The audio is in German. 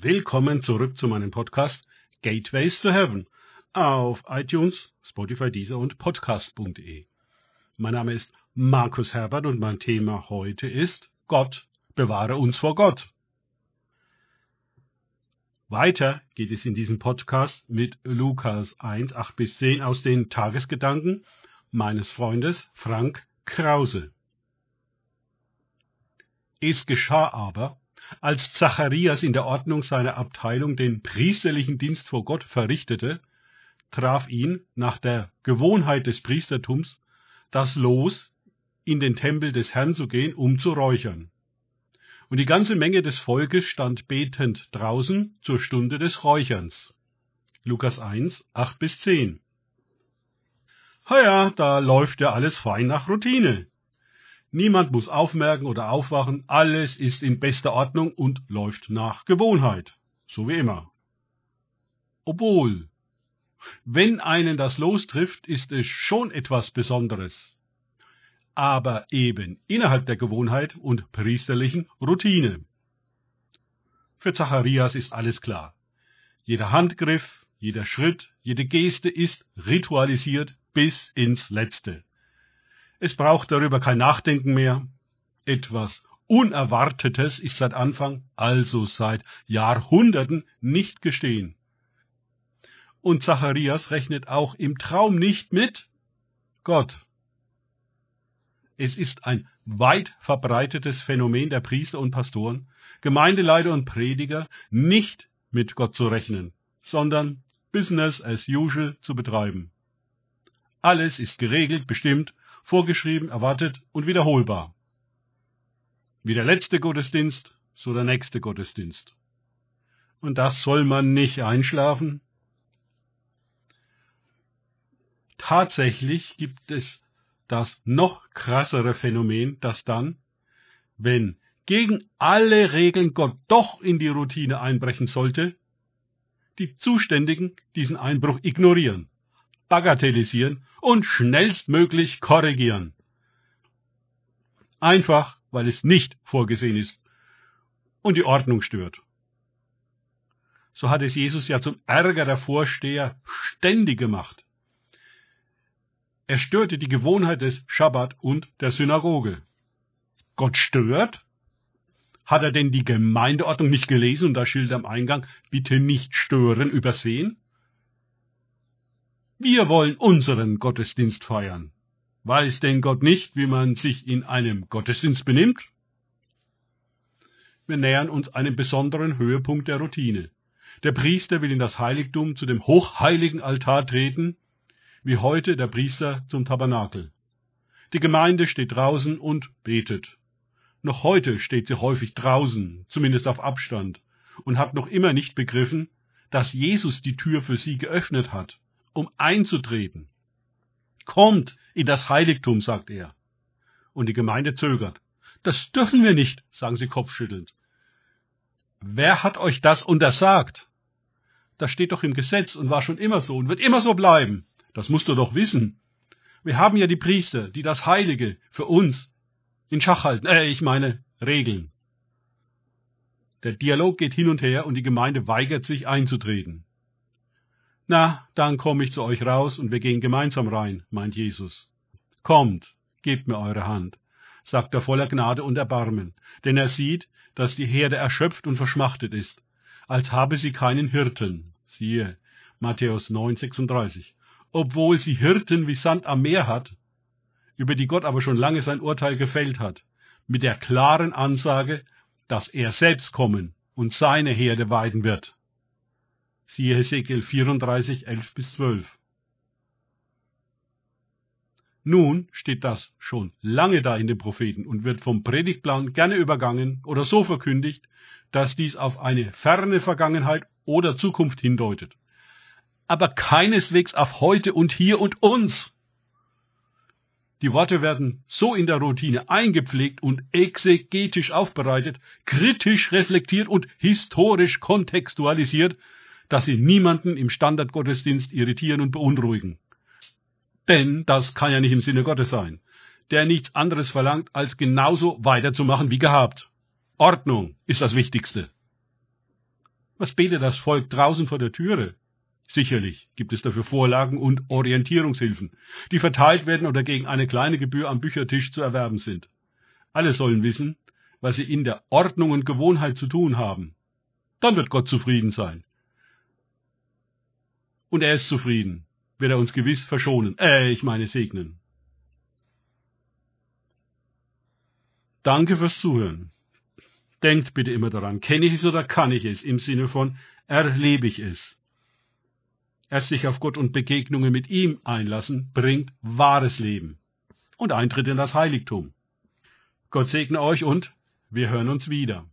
Willkommen zurück zu meinem Podcast Gateways to Heaven auf iTunes, Spotify, Deezer und Podcast.de. Mein Name ist Markus Herbert und mein Thema heute ist Gott, bewahre uns vor Gott. Weiter geht es in diesem Podcast mit Lukas 1, 8 bis 10 aus den Tagesgedanken meines Freundes Frank Krause. Es geschah aber, als Zacharias in der Ordnung seiner Abteilung den priesterlichen Dienst vor Gott verrichtete, traf ihn nach der Gewohnheit des Priestertums das Los, in den Tempel des Herrn zu gehen, um zu räuchern. Und die ganze Menge des Volkes stand betend draußen zur Stunde des Räucherns. Lukas 1, 8 bis 10. Ha ja, da läuft ja alles fein nach Routine. Niemand muss aufmerken oder aufwachen, alles ist in bester Ordnung und läuft nach Gewohnheit, so wie immer. Obwohl, wenn einen das lostrifft, ist es schon etwas Besonderes, aber eben innerhalb der Gewohnheit und priesterlichen Routine. Für Zacharias ist alles klar. Jeder Handgriff, jeder Schritt, jede Geste ist ritualisiert bis ins Letzte. Es braucht darüber kein Nachdenken mehr. Etwas Unerwartetes ist seit Anfang, also seit Jahrhunderten, nicht gestehen. Und Zacharias rechnet auch im Traum nicht mit Gott. Es ist ein weit verbreitetes Phänomen der Priester und Pastoren, Gemeindeleiter und Prediger, nicht mit Gott zu rechnen, sondern Business as usual zu betreiben. Alles ist geregelt, bestimmt vorgeschrieben, erwartet und wiederholbar. Wie der letzte Gottesdienst, so der nächste Gottesdienst. Und das soll man nicht einschlafen? Tatsächlich gibt es das noch krassere Phänomen, dass dann, wenn gegen alle Regeln Gott doch in die Routine einbrechen sollte, die Zuständigen diesen Einbruch ignorieren bagatellisieren und schnellstmöglich korrigieren. Einfach, weil es nicht vorgesehen ist und die Ordnung stört. So hat es Jesus ja zum Ärger der Vorsteher ständig gemacht. Er störte die Gewohnheit des Schabbat und der Synagoge. Gott stört? Hat er denn die Gemeindeordnung nicht gelesen und das Schild am Eingang bitte nicht stören übersehen? Wir wollen unseren Gottesdienst feiern. Weiß denn Gott nicht, wie man sich in einem Gottesdienst benimmt? Wir nähern uns einem besonderen Höhepunkt der Routine. Der Priester will in das Heiligtum zu dem hochheiligen Altar treten, wie heute der Priester zum Tabernakel. Die Gemeinde steht draußen und betet. Noch heute steht sie häufig draußen, zumindest auf Abstand, und hat noch immer nicht begriffen, dass Jesus die Tür für sie geöffnet hat um einzutreten. Kommt in das Heiligtum, sagt er. Und die Gemeinde zögert. Das dürfen wir nicht, sagen sie kopfschüttelnd. Wer hat euch das untersagt? Das steht doch im Gesetz und war schon immer so und wird immer so bleiben. Das musst du doch wissen. Wir haben ja die Priester, die das Heilige für uns in Schach halten, äh, ich meine, regeln. Der Dialog geht hin und her und die Gemeinde weigert sich einzutreten. Na, dann komme ich zu euch raus und wir gehen gemeinsam rein, meint Jesus. Kommt, gebt mir eure Hand, sagt er voller Gnade und Erbarmen, denn er sieht, dass die Herde erschöpft und verschmachtet ist, als habe sie keinen Hirten. Siehe, Matthäus 9,36. Obwohl sie Hirten wie Sand am Meer hat, über die Gott aber schon lange sein Urteil gefällt hat, mit der klaren Ansage, dass er selbst kommen und seine Herde weiden wird. Siehe Hesekiel 34, 11 bis 12. Nun steht das schon lange da in den Propheten und wird vom Predigtplan gerne übergangen oder so verkündigt, dass dies auf eine ferne Vergangenheit oder Zukunft hindeutet. Aber keineswegs auf heute und hier und uns. Die Worte werden so in der Routine eingepflegt und exegetisch aufbereitet, kritisch reflektiert und historisch kontextualisiert, dass sie niemanden im Standardgottesdienst irritieren und beunruhigen. Denn das kann ja nicht im Sinne Gottes sein, der nichts anderes verlangt, als genauso weiterzumachen wie gehabt. Ordnung ist das Wichtigste. Was betet das Volk draußen vor der Türe? Sicherlich gibt es dafür Vorlagen und Orientierungshilfen, die verteilt werden oder gegen eine kleine Gebühr am Büchertisch zu erwerben sind. Alle sollen wissen, was sie in der Ordnung und Gewohnheit zu tun haben. Dann wird Gott zufrieden sein. Und er ist zufrieden, wird er uns gewiss verschonen, äh, ich meine segnen. Danke fürs Zuhören. Denkt bitte immer daran, kenne ich es oder kann ich es, im Sinne von erlebe ich es. Erst sich auf Gott und Begegnungen mit ihm einlassen, bringt wahres Leben und Eintritt in das Heiligtum. Gott segne euch und wir hören uns wieder.